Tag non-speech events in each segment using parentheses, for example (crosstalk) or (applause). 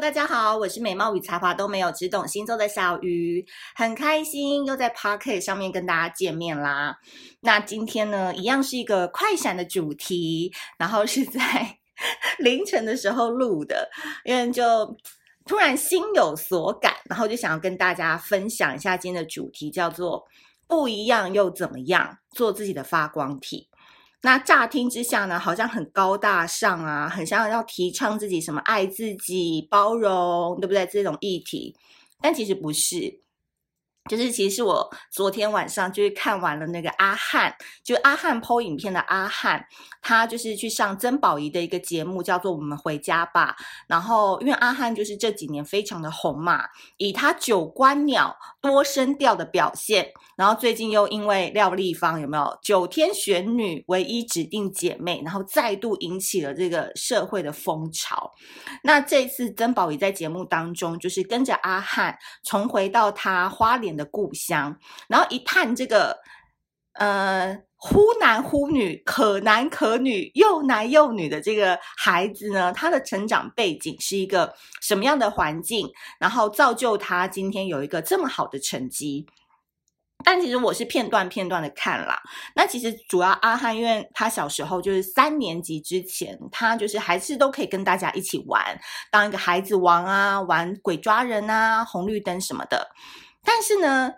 大家好，我是美貌与才华都没有，只懂星座的小鱼，很开心又在 Pocket 上面跟大家见面啦。那今天呢，一样是一个快闪的主题，然后是在 (laughs) 凌晨的时候录的，因为就突然心有所感，然后就想要跟大家分享一下今天的主题，叫做不一样又怎么样，做自己的发光体。那乍听之下呢，好像很高大上啊，很像要提倡自己什么爱自己、包容，对不对？这种议题，但其实不是。就是其实我昨天晚上就是看完了那个阿翰，就阿翰 PO 影片的阿翰，他就是去上曾宝仪的一个节目，叫做《我们回家吧》。然后因为阿汉就是这几年非常的红嘛，以他九官鸟多声调的表现，然后最近又因为廖丽芳有没有九天玄女唯一指定姐妹，然后再度引起了这个社会的风潮。那这次曾宝仪在节目当中就是跟着阿汉重回到他花莲的故乡，然后一探这个，呃，忽男忽女，可男可女，又男又女的这个孩子呢，他的成长背景是一个什么样的环境，然后造就他今天有一个这么好的成绩。但其实我是片段片段的看啦。那其实主要阿翰，因为他小时候就是三年级之前，他就是还是都可以跟大家一起玩，当一个孩子王啊，玩鬼抓人啊，红绿灯什么的。但是呢，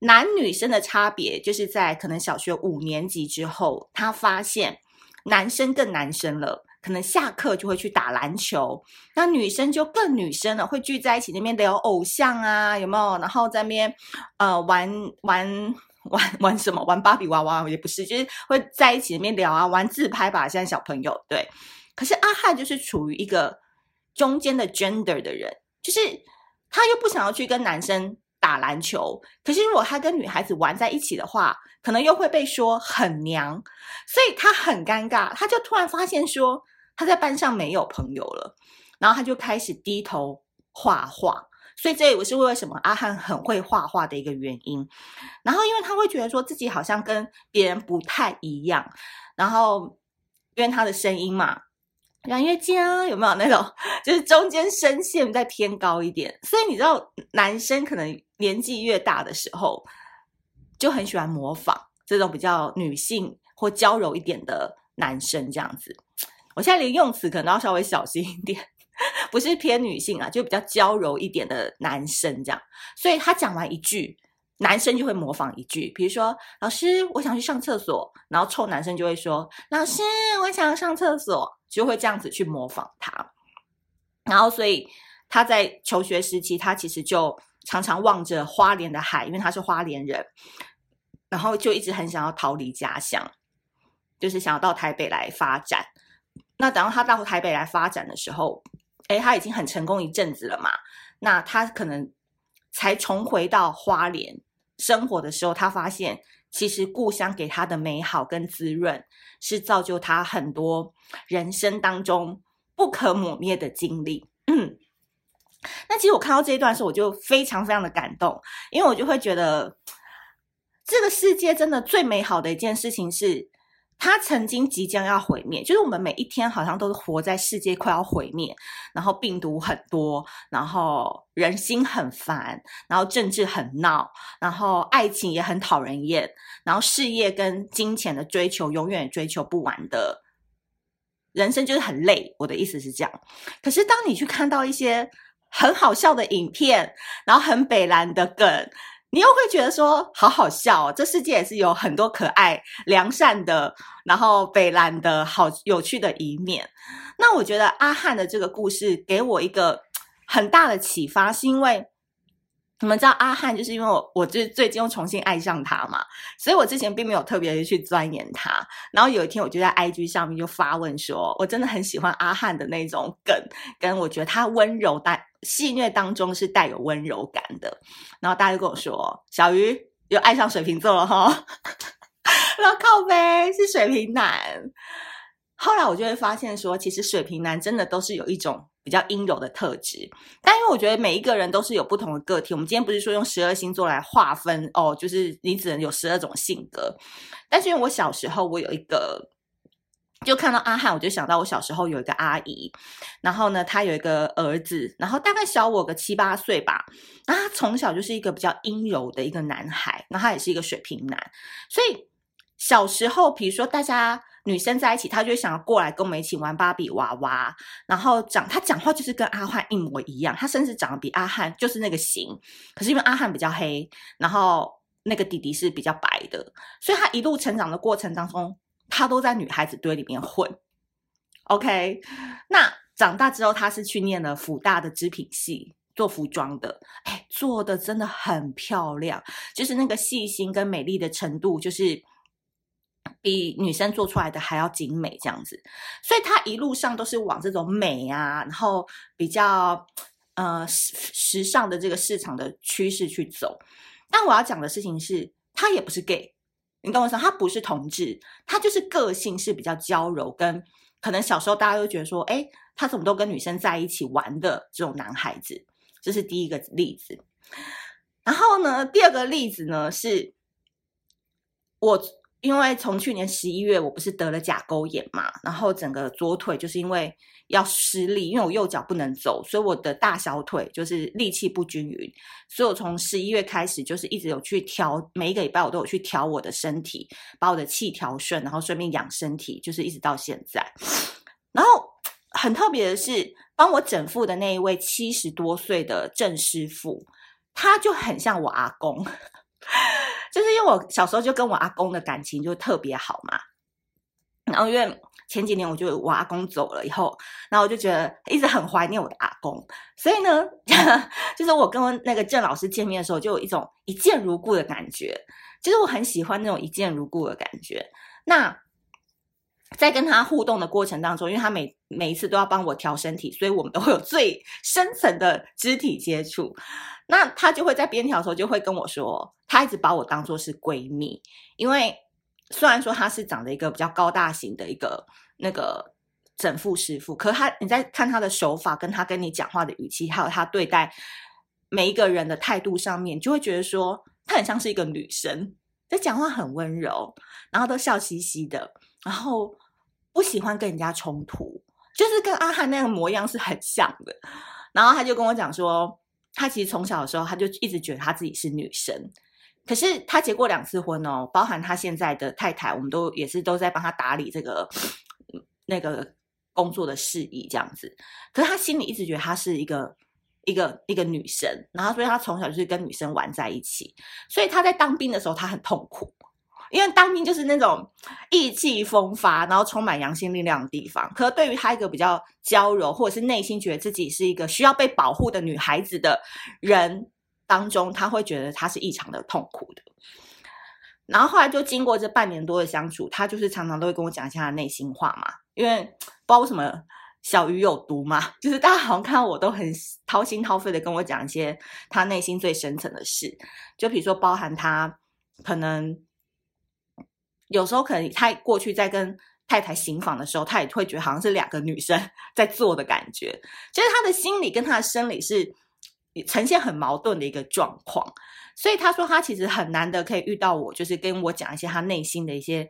男女生的差别就是在可能小学五年级之后，他发现男生更男生了，可能下课就会去打篮球，那女生就更女生了，会聚在一起那边聊偶像啊，有没有？然后在那边呃玩玩玩玩什么？玩芭比娃娃也不是，就是会在一起那边聊啊，玩自拍吧。现在小朋友对，可是阿汉就是处于一个中间的 gender 的人，就是他又不想要去跟男生。打篮球，可是如果他跟女孩子玩在一起的话，可能又会被说很娘，所以他很尴尬。他就突然发现说他在班上没有朋友了，然后他就开始低头画画。所以这也是为什么阿汉很会画画的一个原因。然后因为他会觉得说自己好像跟别人不太一样，然后因为他的声音嘛。两月江有没有那种，就是中间声线再偏高一点，所以你知道，男生可能年纪越大的时候，就很喜欢模仿这种比较女性或娇柔一点的男生这样子。我现在连用词可能要稍微小心一点，(laughs) 不是偏女性啊，就比较娇柔一点的男生这样。所以他讲完一句。男生就会模仿一句，比如说：“老师，我想去上厕所。”然后臭男生就会说：“老师，我想上厕所。”就会这样子去模仿他。然后，所以他在求学时期，他其实就常常望着花莲的海，因为他是花莲人，然后就一直很想要逃离家乡，就是想要到台北来发展。那等到他到台北来发展的时候，诶，他已经很成功一阵子了嘛。那他可能才重回到花莲。生活的时候，他发现其实故乡给他的美好跟滋润，是造就他很多人生当中不可磨灭的经历。嗯，那其实我看到这一段时候，我就非常非常的感动，因为我就会觉得，这个世界真的最美好的一件事情是。他曾经即将要毁灭，就是我们每一天好像都是活在世界快要毁灭，然后病毒很多，然后人心很烦，然后政治很闹，然后爱情也很讨人厌，然后事业跟金钱的追求永远追求不完的，人生就是很累。我的意思是这样。可是当你去看到一些很好笑的影片，然后很北烂的梗。你又会觉得说好好笑哦，这世界也是有很多可爱、良善的，然后北烂的好有趣的一面。那我觉得阿汉的这个故事给我一个很大的启发，是因为你们知道阿汉，就是因为我我就最近又重新爱上他嘛，所以我之前并没有特别的去钻研他。然后有一天我就在 IG 上面就发问说，我真的很喜欢阿汉的那种梗，跟我觉得他温柔但。戏谑当中是带有温柔感的，然后大家就跟我说：“小鱼又爱上水瓶座了哈。(laughs) ”然后靠北是水瓶男。后来我就会发现说，其实水瓶男真的都是有一种比较阴柔的特质，但因为我觉得每一个人都是有不同的个体。我们今天不是说用十二星座来划分哦，就是你只能有十二种性格。但是因为我小时候我有一个就看到阿翰，我就想到我小时候有一个阿姨，然后呢，她有一个儿子，然后大概小我个七八岁吧。那他从小就是一个比较阴柔的一个男孩，那他也是一个水瓶男，所以小时候，比如说大家女生在一起，他就想要过来跟我们一起玩芭比娃娃，然后讲他讲话就是跟阿翰一模一样，他甚至长得比阿翰就是那个型，可是因为阿翰比较黑，然后那个弟弟是比较白的，所以他一路成长的过程当中。他都在女孩子堆里面混，OK。那长大之后，他是去念了辅大的织品系，做服装的，哎，做的真的很漂亮，就是那个细心跟美丽的程度，就是比女生做出来的还要精美这样子。所以他一路上都是往这种美啊，然后比较呃时时尚的这个市场的趋势去走。但我要讲的事情是，他也不是 gay。你懂我意思？他不是同志，他就是个性是比较娇柔，跟可能小时候大家都觉得说，哎，他怎么都跟女生在一起玩的这种男孩子，这是第一个例子。然后呢，第二个例子呢，是我。因为从去年十一月，我不是得了甲沟炎嘛，然后整个左腿就是因为要施力，因为我右脚不能走，所以我的大小腿就是力气不均匀，所以我从十一月开始就是一直有去调，每一个礼拜我都有去调我的身体，把我的气调顺，然后顺便养身体，就是一直到现在。然后很特别的是，帮我整腹的那一位七十多岁的郑师傅，他就很像我阿公。我小时候就跟我阿公的感情就特别好嘛，然后因为前几年我就我阿公走了以后，然后我就觉得一直很怀念我的阿公，所以呢，(laughs) 就是我跟那个郑老师见面的时候，就有一种一见如故的感觉，就是我很喜欢那种一见如故的感觉。那在跟他互动的过程当中，因为他每每一次都要帮我调身体，所以我们都会有最深层的肢体接触。那他就会在边调的时候就会跟我说，他一直把我当做是闺蜜，因为虽然说他是长得一个比较高大型的一个那个整副师傅，可他你在看他的手法，跟他跟你讲话的语气，还有他对待每一个人的态度上面，就会觉得说他很像是一个女生，在讲话很温柔，然后都笑嘻嘻的，然后不喜欢跟人家冲突，就是跟阿汉那个模样是很像的。然后他就跟我讲说。他其实从小的时候，他就一直觉得他自己是女生。可是他结过两次婚哦，包含他现在的太太，我们都也是都在帮他打理这个那个工作的事宜这样子。可是他心里一直觉得他是一个一个一个女生，然后所以他从小就是跟女生玩在一起。所以他在当兵的时候，他很痛苦。因为当兵就是那种意气风发，然后充满阳性力量的地方。可是对于他一个比较娇柔，或者是内心觉得自己是一个需要被保护的女孩子的人当中，他会觉得他是异常的痛苦的。然后后来就经过这半年多的相处，他就是常常都会跟我讲一下他的内心话嘛。因为不知道为什么小鱼有毒嘛，(laughs) 就是大家好像看到我都很掏心掏肺的跟我讲一些他内心最深层的事，就比如说包含他可能。有时候可能他过去在跟太太行房的时候，他也会觉得好像是两个女生 (laughs) 在做的感觉。其实他的心理跟他的生理是呈现很矛盾的一个状况。所以他说他其实很难得可以遇到我，就是跟我讲一些他内心的一些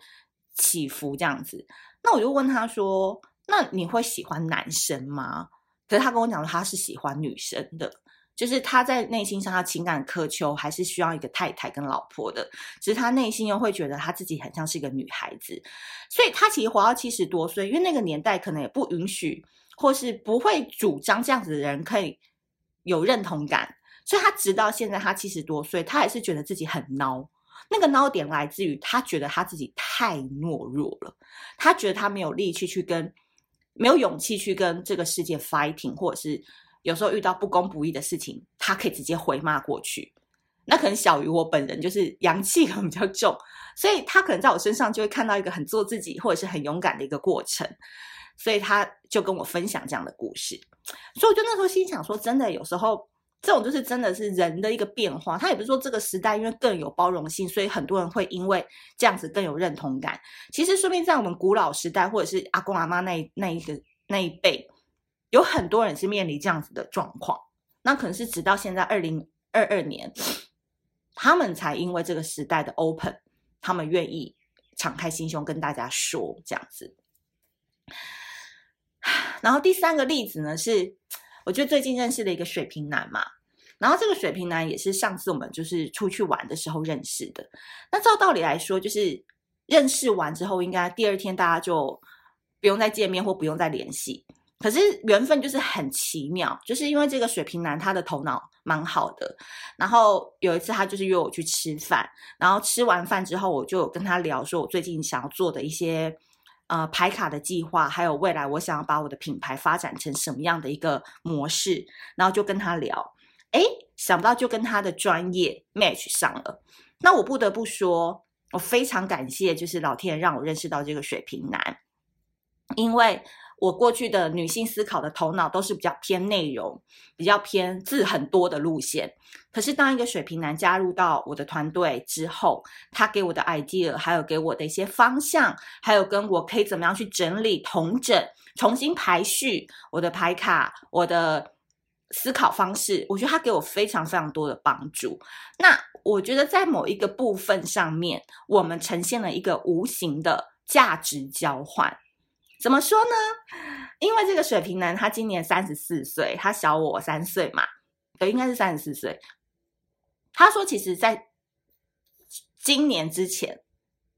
起伏这样子。那我就问他说：“那你会喜欢男生吗？”可是他跟我讲他是喜欢女生的。就是他在内心上，他情感渴求还是需要一个太太跟老婆的。只是他内心又会觉得他自己很像是一个女孩子，所以他其实活到七十多岁，因为那个年代可能也不允许，或是不会主张这样子的人可以有认同感。所以他直到现在，他七十多岁，他还是觉得自己很孬。那个孬点来自于他觉得他自己太懦弱了，他觉得他没有力气去跟，没有勇气去跟这个世界 fighting，或者是。有时候遇到不公不义的事情，他可以直接回骂过去。那可能小于我本人就是阳气可能比较重，所以他可能在我身上就会看到一个很做自己或者是很勇敢的一个过程。所以他就跟我分享这样的故事。所以我就那时候心想说，真的有时候这种就是真的是人的一个变化。他也不是说这个时代因为更有包容性，所以很多人会因为这样子更有认同感。其实说不定在我们古老时代或者是阿公阿妈那那一个那一辈。有很多人是面临这样子的状况，那可能是直到现在二零二二年，他们才因为这个时代的 open，他们愿意敞开心胸跟大家说这样子。然后第三个例子呢，是我觉得最近认识的一个水瓶男嘛。然后这个水瓶男也是上次我们就是出去玩的时候认识的。那照道理来说，就是认识完之后，应该第二天大家就不用再见面或不用再联系。可是缘分就是很奇妙，就是因为这个水瓶男他的头脑蛮好的。然后有一次他就是约我去吃饭，然后吃完饭之后，我就跟他聊说我最近想要做的一些呃牌卡的计划，还有未来我想要把我的品牌发展成什么样的一个模式，然后就跟他聊。哎，想不到就跟他的专业 match 上了。那我不得不说，我非常感谢，就是老天爷让我认识到这个水瓶男，因为我过去的女性思考的头脑都是比较偏内容、比较偏字很多的路线。可是当一个水瓶男加入到我的团队之后，他给我的 idea，还有给我的一些方向，还有跟我可以怎么样去整理、同整、重新排序我的牌卡，我的。思考方式，我觉得他给我非常非常多的帮助。那我觉得在某一个部分上面，我们呈现了一个无形的价值交换。怎么说呢？因为这个水瓶男他今年三十四岁，他小我三岁嘛，对，应该是三十四岁。他说，其实在今年之前，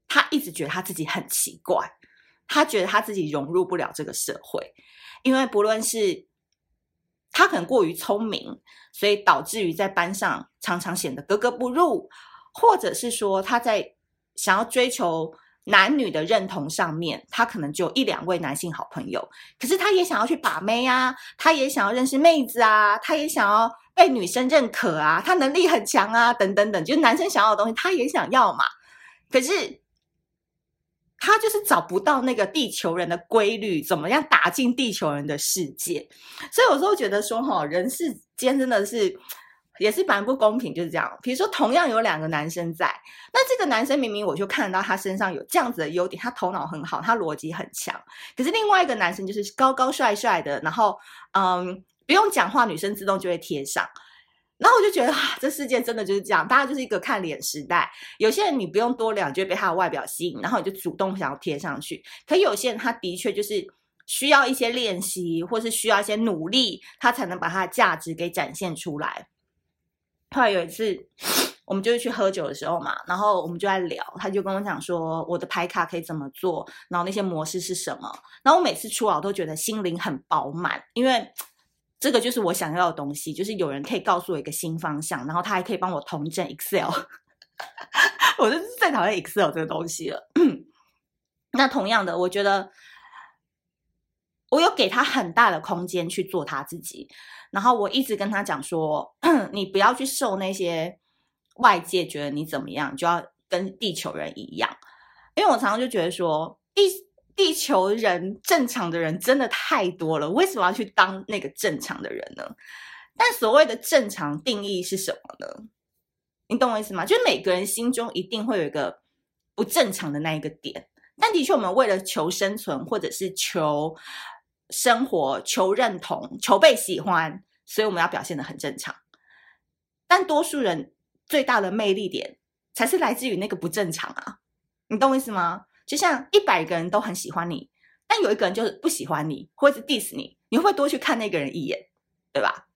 他一直觉得他自己很奇怪，他觉得他自己融入不了这个社会，因为不论是他可能过于聪明，所以导致于在班上常常显得格格不入，或者是说他在想要追求男女的认同上面，他可能就一两位男性好朋友，可是他也想要去把妹啊，他也想要认识妹子啊，他也想要被女生认可啊，他能力很强啊，等等等，就是男生想要的东西，他也想要嘛，可是。他就是找不到那个地球人的规律，怎么样打进地球人的世界？所以有时候觉得说，哈，人世间真的是也是蛮不公平，就是这样。比如说，同样有两个男生在，那这个男生明明我就看到他身上有这样子的优点，他头脑很好，他逻辑很强。可是另外一个男生就是高高帅帅的，然后嗯，不用讲话，女生自动就会贴上。然后我就觉得，啊，这世界真的就是这样，大家就是一个看脸时代。有些人你不用多聊，就会被他的外表吸引，然后你就主动想要贴上去。可有些人他的确就是需要一些练习，或是需要一些努力，他才能把他的价值给展现出来。后来有一次，(sniffs) 我们就是去喝酒的时候嘛，然后我们就在聊，他就跟我讲说，我的牌卡可以怎么做，然后那些模式是什么。然后我每次出来，我都觉得心灵很饱满，因为。(tsk) 这个就是我想要的东西，就是有人可以告诉我一个新方向，然后他还可以帮我统整 Excel。(laughs) 我就是最讨厌 Excel 这个东西了。(clears throat) 那同样的，我觉得我有给他很大的空间去做他自己，然后我一直跟他讲说，(coughs) 你不要去受那些外界觉得你怎么样，就要跟地球人一样，因为我常常就觉得说，地。地球人正常的人真的太多了，为什么要去当那个正常的人呢？但所谓的正常定义是什么呢？你懂我意思吗？就每个人心中一定会有一个不正常的那一个点，但的确，我们为了求生存，或者是求生活、求认同、求被喜欢，所以我们要表现的很正常。但多数人最大的魅力点，才是来自于那个不正常啊！你懂我意思吗？就像一百个人都很喜欢你，但有一个人就是不喜欢你，或者是 diss 你，你会多去看那个人一眼，对吧？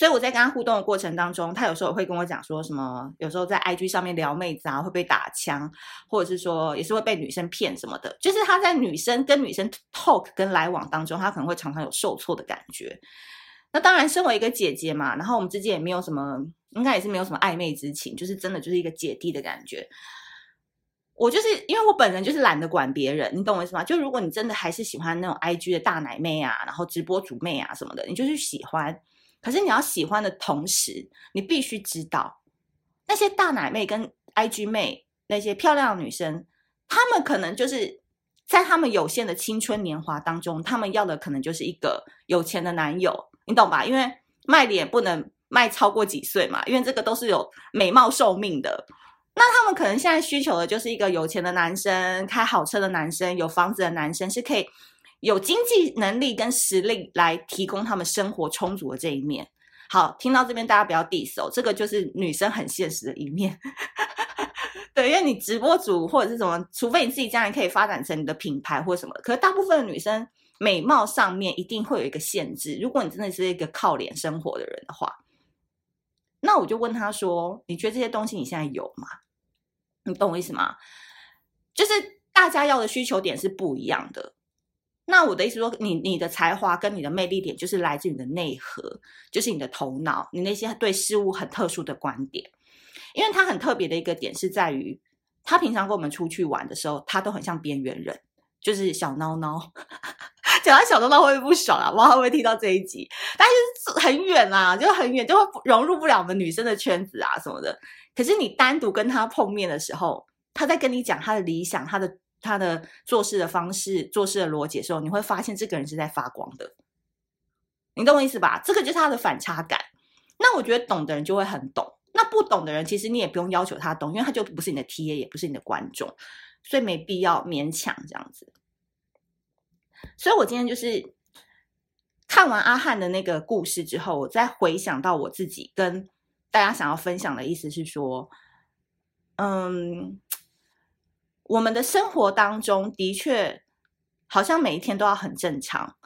所以我在跟他互动的过程当中，他有时候会跟我讲说什么，有时候在 IG 上面聊妹子啊，会被打枪，或者是说也是会被女生骗什么的。就是他在女生跟女生 talk 跟来往当中，他可能会常常有受挫的感觉。那当然，身为一个姐姐嘛，然后我们之间也没有什么，应该也是没有什么暧昧之情，就是真的就是一个姐弟的感觉。我就是因为我本人就是懒得管别人，你懂我意思吗？就如果你真的还是喜欢那种 IG 的大奶妹啊，然后直播主妹啊什么的，你就去喜欢。可是你要喜欢的同时，你必须知道那些大奶妹跟 IG 妹那些漂亮的女生，她们可能就是在她们有限的青春年华当中，她们要的可能就是一个有钱的男友，你懂吧？因为卖脸不能卖超过几岁嘛，因为这个都是有美貌寿命的。那他们可能现在需求的就是一个有钱的男生，开好车的男生，有房子的男生，是可以有经济能力跟实力来提供他们生活充足的这一面。好，听到这边大家不要 diss 哦，这个就是女生很现实的一面。(laughs) 对，因为你直播主或者是什么，除非你自己将来可以发展成你的品牌或什么。可是大部分的女生美貌上面一定会有一个限制。如果你真的是一个靠脸生活的人的话，那我就问他说：“你觉得这些东西你现在有吗？你懂我意思吗？就是大家要的需求点是不一样的。那我的意思说，你你的才华跟你的魅力点就是来自你的内核，就是你的头脑，你那些对事物很特殊的观点。”因为他很特别的一个点是在于，他平常跟我们出去玩的时候，他都很像边缘人，就是小孬孬。(laughs) 讲到小孬孬会不会不爽啊？我会不会听到这一集？但是很远啊，就很远，就会融入不了我们女生的圈子啊什么的。可是你单独跟他碰面的时候，他在跟你讲他的理想、他的他的做事的方式、做事的逻辑的时候，你会发现这个人是在发光的。你懂我意思吧？这个就是他的反差感。那我觉得懂的人就会很懂。那不懂的人，其实你也不用要求他懂，因为他就不是你的 TA，也不是你的观众，所以没必要勉强这样子。所以我今天就是看完阿汉的那个故事之后，我再回想到我自己跟大家想要分享的意思是说，嗯，我们的生活当中的确好像每一天都要很正常。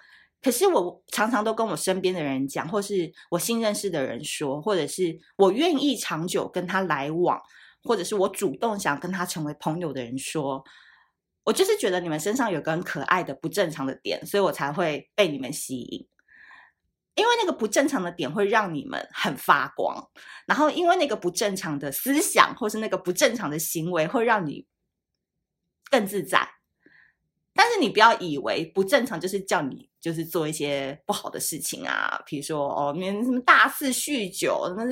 可是我常常都跟我身边的人讲，或是我新认识的人说，或者是我愿意长久跟他来往，或者是我主动想跟他成为朋友的人说，我就是觉得你们身上有个很可爱的不正常的点，所以我才会被你们吸引。因为那个不正常的点会让你们很发光，然后因为那个不正常的思想或是那个不正常的行为会让你更自在。但是你不要以为不正常就是叫你就是做一些不好的事情啊，比如说哦，你什么大肆酗酒，什么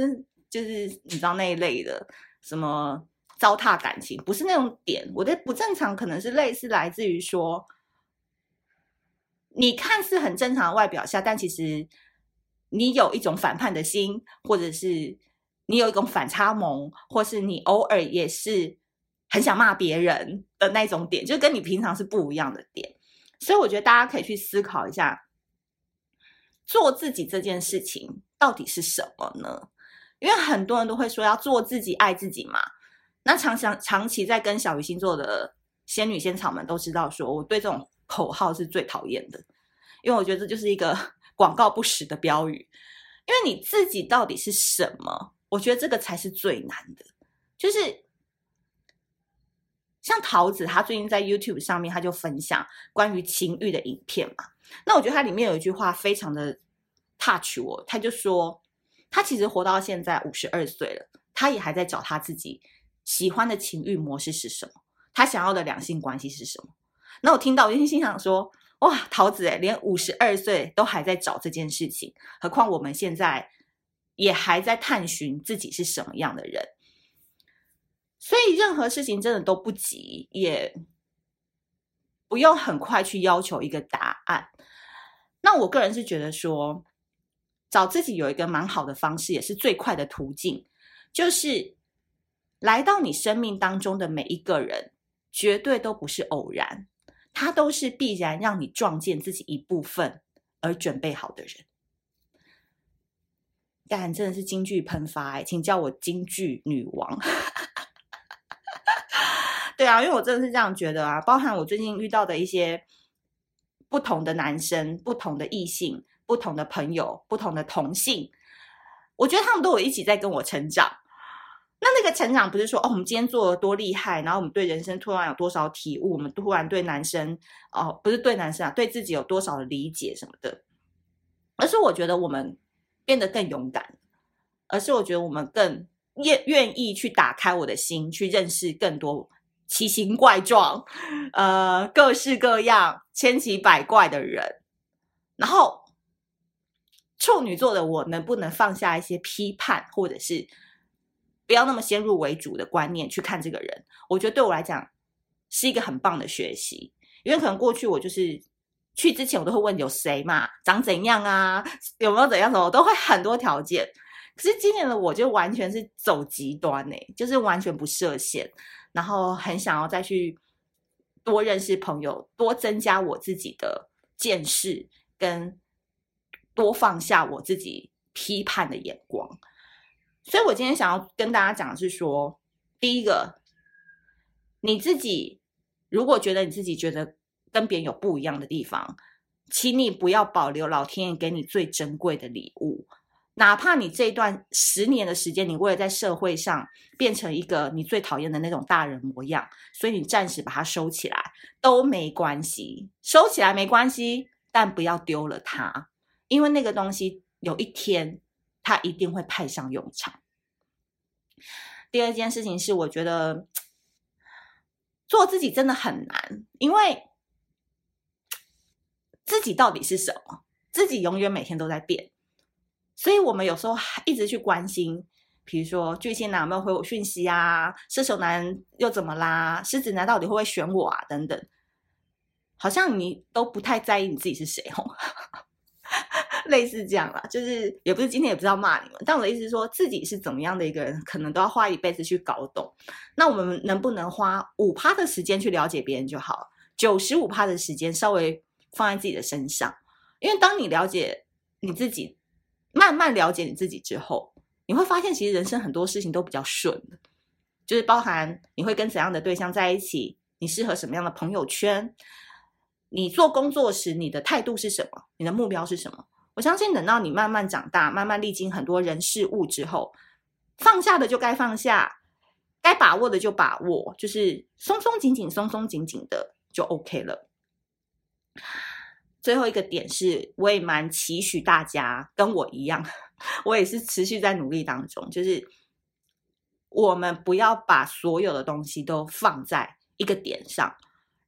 就是你知道那一类的，什么糟蹋感情，不是那种点。我的不正常可能是类似来自于说，你看似很正常的外表下，但其实你有一种反叛的心，或者是你有一种反差萌，或是你偶尔也是。很想骂别人的那种点，就跟你平常是不一样的点，所以我觉得大家可以去思考一下，做自己这件事情到底是什么呢？因为很多人都会说要做自己、爱自己嘛。那常常长期在跟小鱼星座的仙女仙草们都知道，说我对这种口号是最讨厌的，因为我觉得这就是一个 (laughs) 广告不实的标语。因为你自己到底是什么？我觉得这个才是最难的，就是。像桃子，她最近在 YouTube 上面，她就分享关于情欲的影片嘛。那我觉得他里面有一句话非常的 touch 我，他就说，他其实活到现在五十二岁了，他也还在找他自己喜欢的情欲模式是什么，他想要的两性关系是什么。那我听到，我就心想说，哇，桃子诶，连五十二岁都还在找这件事情，何况我们现在也还在探寻自己是什么样的人。所以任何事情真的都不急，也不用很快去要求一个答案。那我个人是觉得说，找自己有一个蛮好的方式，也是最快的途径，就是来到你生命当中的每一个人，绝对都不是偶然，他都是必然让你撞见自己一部分而准备好的人。但真的是金句喷发哎，请叫我金句女王。对啊，因为我真的是这样觉得啊，包含我最近遇到的一些不同的男生、不同的异性、不同的朋友、不同的同性，我觉得他们都有一起在跟我成长。那那个成长不是说哦，我们今天做了多厉害，然后我们对人生突然有多少体悟，我们突然对男生哦，不是对男生啊，对自己有多少的理解什么的，而是我觉得我们变得更勇敢，而是我觉得我们更愿愿意去打开我的心，去认识更多。奇形怪状，呃，各式各样、千奇百怪的人。然后，处女座的我能不能放下一些批判，或者是不要那么先入为主的观念去看这个人？我觉得对我来讲是一个很棒的学习，因为可能过去我就是去之前我都会问有谁嘛，长怎样啊，有没有怎样什么，我都会很多条件。可是今年的我就完全是走极端呢，就是完全不设限。然后很想要再去多认识朋友，多增加我自己的见识，跟多放下我自己批判的眼光。所以我今天想要跟大家讲的是说，第一个，你自己如果觉得你自己觉得跟别人有不一样的地方，请你不要保留老天爷给你最珍贵的礼物。哪怕你这一段十年的时间，你为了在社会上变成一个你最讨厌的那种大人模样，所以你暂时把它收起来都没关系，收起来没关系，但不要丢了它，因为那个东西有一天它一定会派上用场。第二件事情是，我觉得做自己真的很难，因为自己到底是什么？自己永远每天都在变。所以我们有时候还一直去关心，比如说巨蟹男有没有回我讯息啊？射手男又怎么啦？狮子男到底会不会选我啊？等等，好像你都不太在意你自己是谁哦，(laughs) 类似这样啦，就是也不是今天也不知道骂你们，但我的意思是说自己是怎么样的一个人，可能都要花一辈子去搞懂。那我们能不能花五趴的时间去了解别人就好，九十五趴的时间稍微放在自己的身上，因为当你了解你自己。慢慢了解你自己之后，你会发现其实人生很多事情都比较顺的，就是包含你会跟怎样的对象在一起，你适合什么样的朋友圈，你做工作时你的态度是什么，你的目标是什么。我相信等到你慢慢长大，慢慢历经很多人事物之后，放下的就该放下，该把握的就把握，就是松松紧紧、松松紧紧的就 OK 了。最后一个点是，我也蛮期许大家跟我一样，(laughs) 我也是持续在努力当中。就是我们不要把所有的东西都放在一个点上，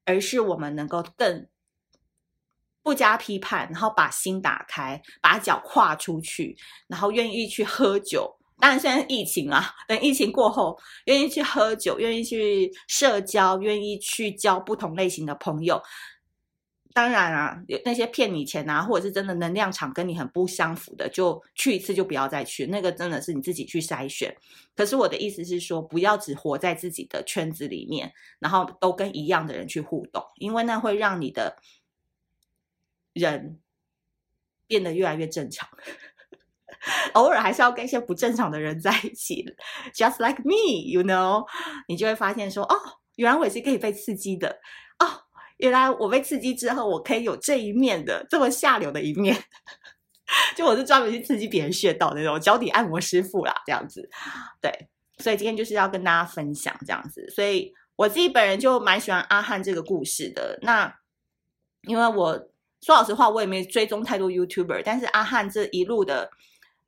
而是我们能够更不加批判，然后把心打开，把脚跨出去，然后愿意去喝酒。当然，现在疫情啊，等疫情过后，愿意去喝酒，愿意去社交，愿意去交不同类型的朋友。当然啊，那些骗你钱啊，或者是真的能量场跟你很不相符的，就去一次就不要再去。那个真的是你自己去筛选。可是我的意思是说，不要只活在自己的圈子里面，然后都跟一样的人去互动，因为那会让你的人变得越来越正常。(laughs) 偶尔还是要跟一些不正常的人在一起，just like me，you know，你就会发现说，哦，原来我也是可以被刺激的，原来我被刺激之后，我可以有这一面的这么下流的一面，(laughs) 就我是专门去刺激别人穴道的那种脚底按摩师傅啦，这样子。对，所以今天就是要跟大家分享这样子。所以我自己本人就蛮喜欢阿汉这个故事的。那因为我说老实话，我也没追踪太多 YouTuber，但是阿汉这一路的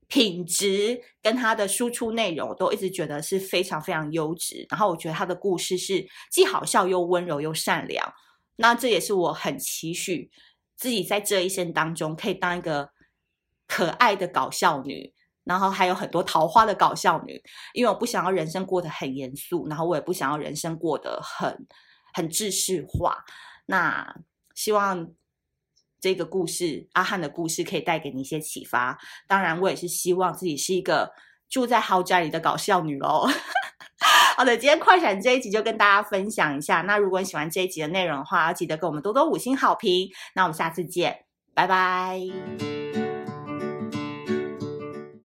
品质跟他的输出内容，我都一直觉得是非常非常优质。然后我觉得他的故事是既好笑又温柔又善良。那这也是我很期许自己在这一生当中可以当一个可爱的搞笑女，然后还有很多桃花的搞笑女，因为我不想要人生过得很严肃，然后我也不想要人生过得很很知识化。那希望这个故事，阿汉的故事，可以带给你一些启发。当然，我也是希望自己是一个住在豪宅里的搞笑女喽。(laughs) 好的，今天快闪这一集就跟大家分享一下。那如果你喜欢这一集的内容的话，要记得给我们多多五星好评。那我们下次见，拜拜。